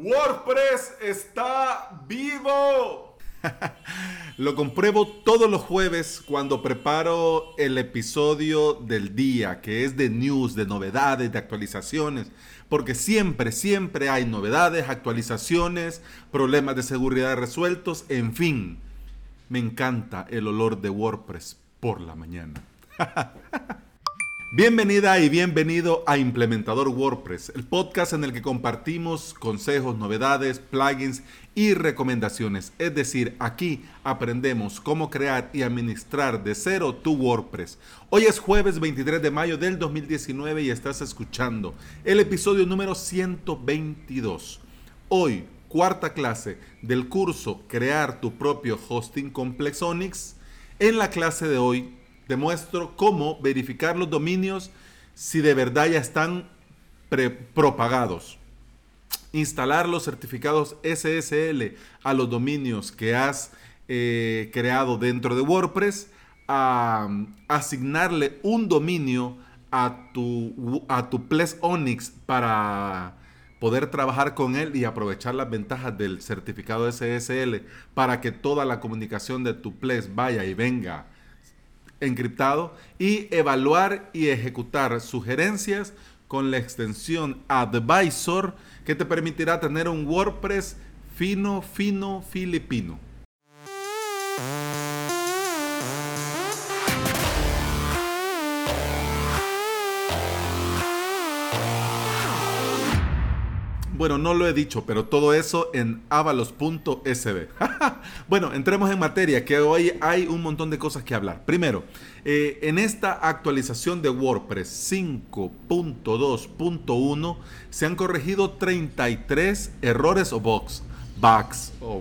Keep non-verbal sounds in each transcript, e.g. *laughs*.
WordPress está vivo. *laughs* Lo compruebo todos los jueves cuando preparo el episodio del día, que es de news, de novedades, de actualizaciones, porque siempre, siempre hay novedades, actualizaciones, problemas de seguridad resueltos, en fin. Me encanta el olor de WordPress por la mañana. *laughs* Bienvenida y bienvenido a Implementador WordPress, el podcast en el que compartimos consejos, novedades, plugins y recomendaciones. Es decir, aquí aprendemos cómo crear y administrar de cero tu WordPress. Hoy es jueves 23 de mayo del 2019 y estás escuchando el episodio número 122. Hoy, cuarta clase del curso Crear tu propio hosting Onyx. En la clase de hoy te muestro cómo verificar los dominios si de verdad ya están propagados. Instalar los certificados SSL a los dominios que has eh, creado dentro de WordPress. asignarle un dominio a tu, a tu Ples Onyx para poder trabajar con él y aprovechar las ventajas del certificado SSL para que toda la comunicación de tu Ples vaya y venga encriptado y evaluar y ejecutar sugerencias con la extensión Advisor que te permitirá tener un WordPress fino, fino, filipino. Bueno, no lo he dicho, pero todo eso en avalos.sb. *laughs* bueno, entremos en materia, que hoy hay un montón de cosas que hablar. Primero, eh, en esta actualización de WordPress 5.2.1 se han corregido 33 errores o bugs. Bugs. Oh,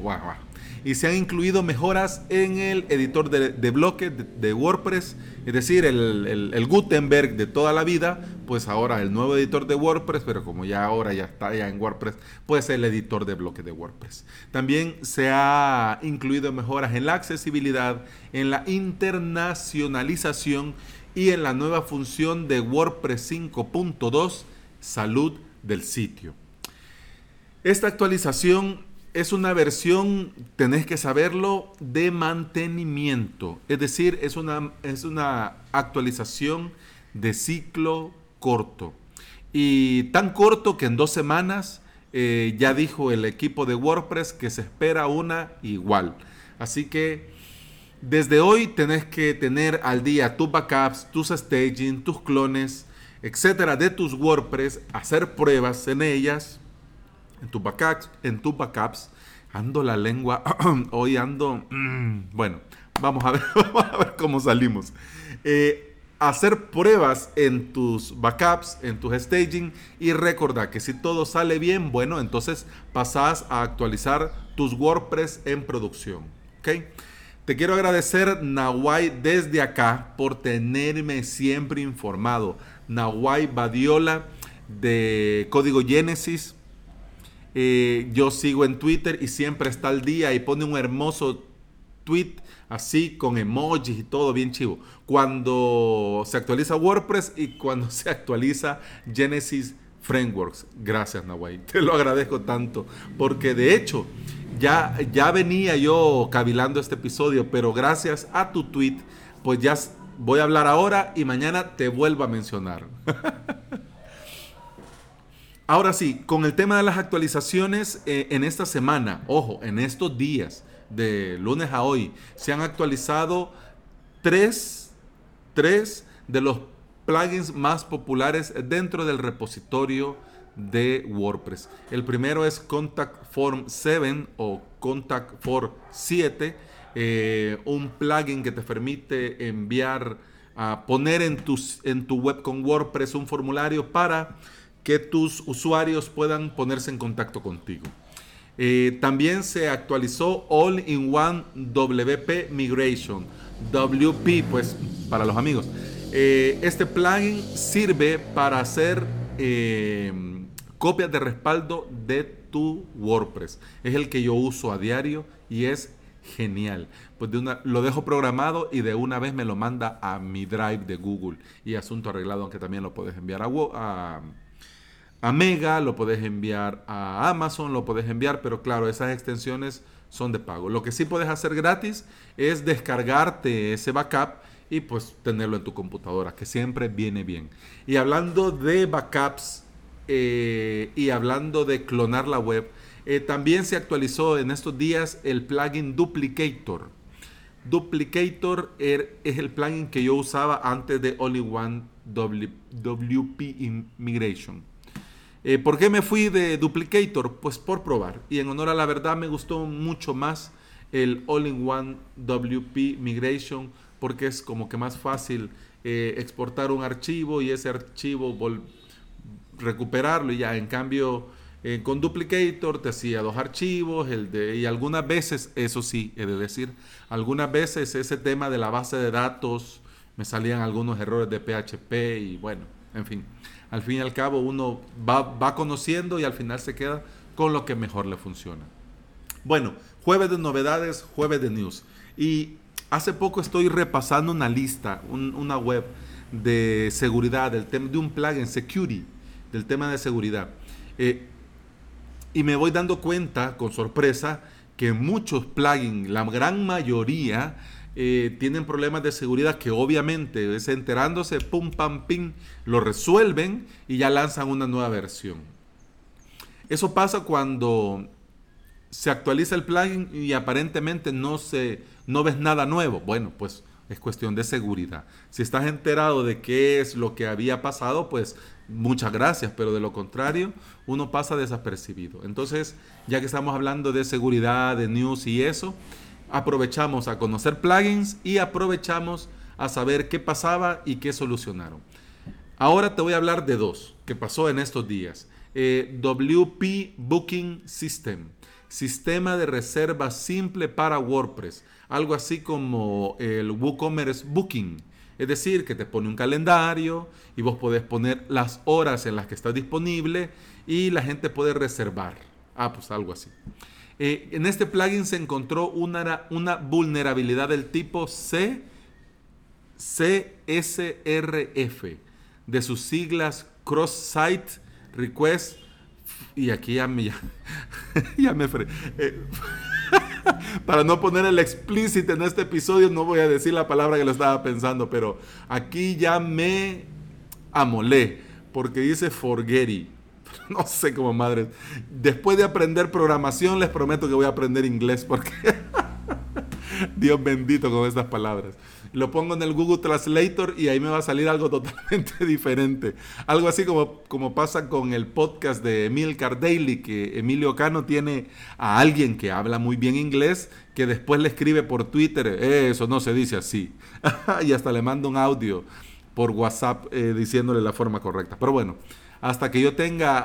y se han incluido mejoras en el editor de, bloques de, WordPress, es decir, el, Gutenberg de toda la vida, pues ahora el nuevo editor de WordPress, pero como ya ahora ya está ya en WordPress, pues el editor de bloques de WordPress. También se ha incluido mejoras en la accesibilidad, en la internacionalización y en la nueva función de WordPress 5.2, salud del sitio. Esta actualización es una versión, tenés que saberlo, de mantenimiento. Es decir, es una, es una actualización de ciclo corto. Y tan corto que en dos semanas eh, ya dijo el equipo de WordPress que se espera una igual. Así que desde hoy tenés que tener al día tus backups, tus staging, tus clones, etcétera, de tus WordPress, hacer pruebas en ellas en tus backups, en tus backups. Ando la lengua, *clears throat* hoy ando, *clears throat* bueno, vamos a ver, *laughs* vamos a ver cómo salimos. Eh, hacer pruebas en tus backups, en tus staging y recordar que si todo sale bien, bueno, entonces pasas a actualizar tus WordPress en producción. ¿ok? Te quiero agradecer, Nawai, desde acá por tenerme siempre informado. Nawai Badiola de Código Genesis eh, yo sigo en Twitter y siempre está al día y pone un hermoso tweet así con emojis y todo bien chivo. Cuando se actualiza WordPress y cuando *laughs* se actualiza Genesis Frameworks. Gracias, Nawai. *laughs* Te lo agradezco tanto. Porque de hecho, ya, ya venía yo cavilando este episodio, pero gracias a tu tweet, pues ya voy a hablar ahora y mañana te vuelvo a mencionar. *laughs* Ahora sí, con el tema de las actualizaciones eh, en esta semana, ojo, en estos días, de lunes a hoy, se han actualizado tres, de los plugins más populares dentro del repositorio de WordPress. El primero es Contact Form 7 o Contact Form 7, eh, un plugin que te permite enviar, a poner en, en tu web con WordPress un formulario para que tus usuarios puedan ponerse en contacto contigo. Eh, también se actualizó All-in-One WP Migration, WP, pues para los amigos. Eh, este plugin sirve para hacer eh, copias de respaldo de tu WordPress. Es el que yo uso a diario y es genial. Pues de una, lo dejo programado y de una vez me lo manda a mi drive de Google y asunto arreglado, aunque también lo puedes enviar a, a a Mega, lo puedes enviar a Amazon, lo puedes enviar, pero claro, esas extensiones son de pago. Lo que sí puedes hacer gratis es descargarte ese backup y pues tenerlo en tu computadora, que siempre viene bien. Y hablando de backups eh, y hablando de clonar la web, eh, también se actualizó en estos días el plugin Duplicator. Duplicator er, es el plugin que yo usaba antes de Only One WP Immigration. Eh, ¿Por qué me fui de Duplicator? Pues por probar. Y en honor a la verdad me gustó mucho más el All-in-One WP Migration porque es como que más fácil eh, exportar un archivo y ese archivo recuperarlo y ya. En cambio, eh, con Duplicator te hacía dos archivos el de, y algunas veces, eso sí, he de decir, algunas veces ese tema de la base de datos me salían algunos errores de PHP y bueno, en fin al fin y al cabo uno va, conociendo y al final se queda con lo que mejor le funciona. Bueno, jueves de novedades, jueves de news. Y hace poco estoy repasando una lista, una web de seguridad, del tema de un plugin, security, del tema de seguridad. Eh, y me voy dando cuenta, con sorpresa, que muchos plugins, la gran mayoría, eh, tienen problemas de seguridad que obviamente es enterándose, pum, pam, pim, lo resuelven y ya lanzan una nueva versión. Eso pasa cuando se actualiza el plugin y aparentemente no, se, no ves nada nuevo. Bueno, pues es cuestión de seguridad. Si estás enterado de qué es lo que había pasado, pues muchas gracias, pero de lo contrario, uno pasa desapercibido. Entonces, ya que estamos hablando de seguridad, de news y eso, aprovechamos a conocer plugins y aprovechamos a saber qué pasaba y qué solucionaron. Ahora te voy a hablar de dos que pasó en estos días. Eh, WP Booking System, sistema de reserva simple para WordPress, algo así como el WooCommerce Booking. Es decir, que te pone un calendario y vos podés poner las horas en las que estás disponible y la gente puede reservar. Ah, pues algo así. Eh, en este plugin se encontró una, una vulnerabilidad del tipo C, CSRF, de sus siglas Cross Site Request. Y aquí ya me, *laughs* ya, me eh, *laughs* para no poner el explícito en este episodio, no voy a decir la palabra que lo estaba pensando, pero aquí ya me amolé, porque dice forgetty. *laughs* no sé cómo madre. Después de aprender programación, les prometo que voy a aprender inglés porque *laughs* Dios bendito con estas palabras. Lo pongo en el Google Translator y ahí me va a salir algo *laughs* totalmente diferente. Algo así como, como pasa con el podcast de Emil Daily, que Emilio Cano tiene a alguien que habla muy bien inglés, que después le escribe por Twitter, eso no se dice así. y hasta le manda un audio por WhatsApp eh, diciéndole la forma correcta. Pero bueno, hasta que yo tenga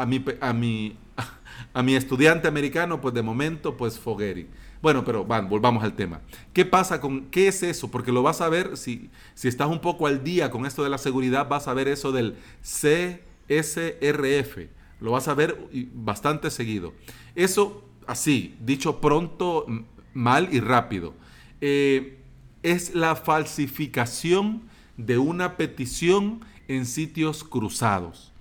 a, mi, a, mi, *laughs* a mi estudiante americano, pues de momento, pues Fogueri. Bueno, pero van, volvamos al tema. ¿Qué pasa con, qué es eso? Porque lo vas a ver, si, si estás un poco al día con esto de la seguridad, vas a ver eso del CSRF. Lo vas a ver bastante seguido. Eso, así, dicho pronto, mal y rápido. Eh, es la falsificación de una petición en sitios cruzados.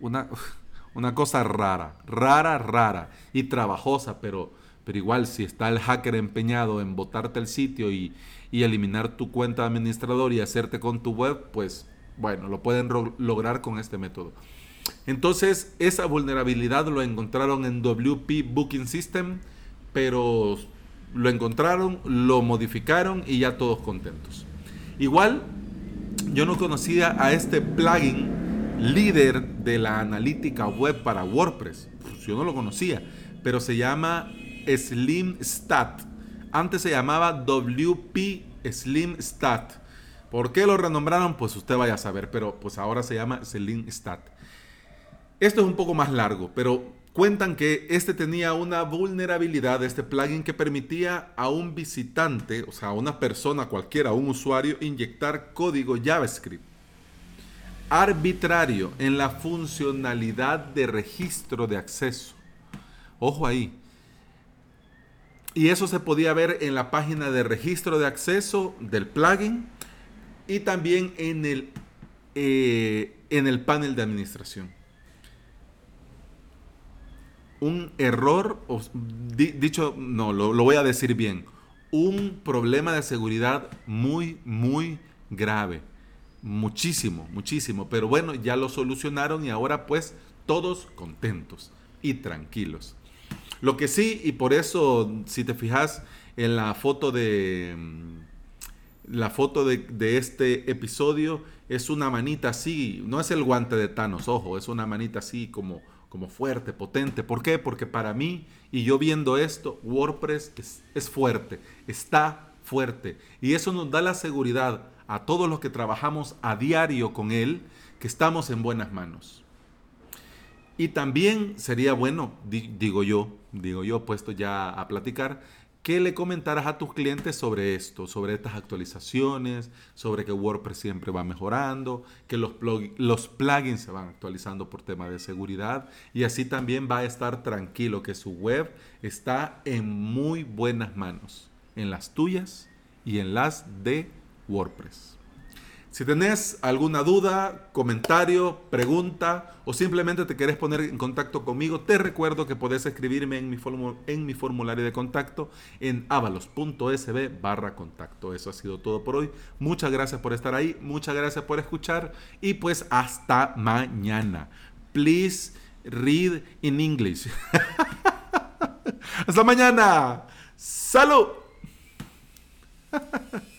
Una, *laughs* una cosa rara, rara, rara y trabajosa, pero, pero igual si está el hacker empeñado en botarte el sitio y, eliminar tu cuenta de administrador y hacerte con tu web, pues bueno, lo pueden lograr con este método. Entonces, esa vulnerabilidad lo encontraron en WP Booking System, pero lo encontraron, lo modificaron y ya todos contentos. Igual yo no conocía a este plugin líder de la analítica web para WordPress. Pues, yo no lo conocía, pero se llama Slim Stat. Antes se llamaba WP Slim Stat. ¿Por qué lo renombraron? Pues usted vaya a saber, pero pues ahora se llama Slim Stat. Esto es un poco más largo, pero Cuentan que este tenía una vulnerabilidad, este plugin que permitía a un visitante, o sea, a una persona cualquiera, a un usuario, inyectar código JavaScript arbitrario en la funcionalidad de registro de acceso. Ojo ahí. Y eso se podía ver en la página de registro de acceso del plugin y también en el, eh, en el panel de administración. Un error, dicho, no, lo, lo voy a decir bien, un problema de seguridad muy, muy grave. Muchísimo, muchísimo. Pero bueno, ya lo solucionaron y ahora pues todos contentos y tranquilos. Lo que sí, y por eso, si te fijas en la foto de mm, la foto de, de, este episodio, es una manita así, no es el guante de Thanos, ojo, es una manita así como, como fuerte, potente. ¿Por qué? Porque para mí, y yo viendo esto, WordPress es, es fuerte, está fuerte. Y eso nos da la seguridad a todos los que trabajamos a diario con él, que estamos en buenas manos. Y también sería bueno, digo yo, digo yo, puesto ya a platicar, que le comentaras a tus clientes sobre esto, sobre estas actualizaciones, sobre que WordPress siempre va mejorando, que los plugins se van actualizando por tema de seguridad y así también va a estar tranquilo que su web está en muy buenas manos, en las tuyas y en las de WordPress. Si tenés alguna duda, comentario, pregunta o simplemente te querés poner en contacto conmigo, te recuerdo que podés escribirme en mi, en mi formulario de contacto en avalos.sb barra contacto. Eso ha sido todo por hoy. Muchas gracias por estar ahí, muchas gracias por escuchar y pues hasta mañana. Please read in English. *laughs* hasta mañana. Salud. *laughs*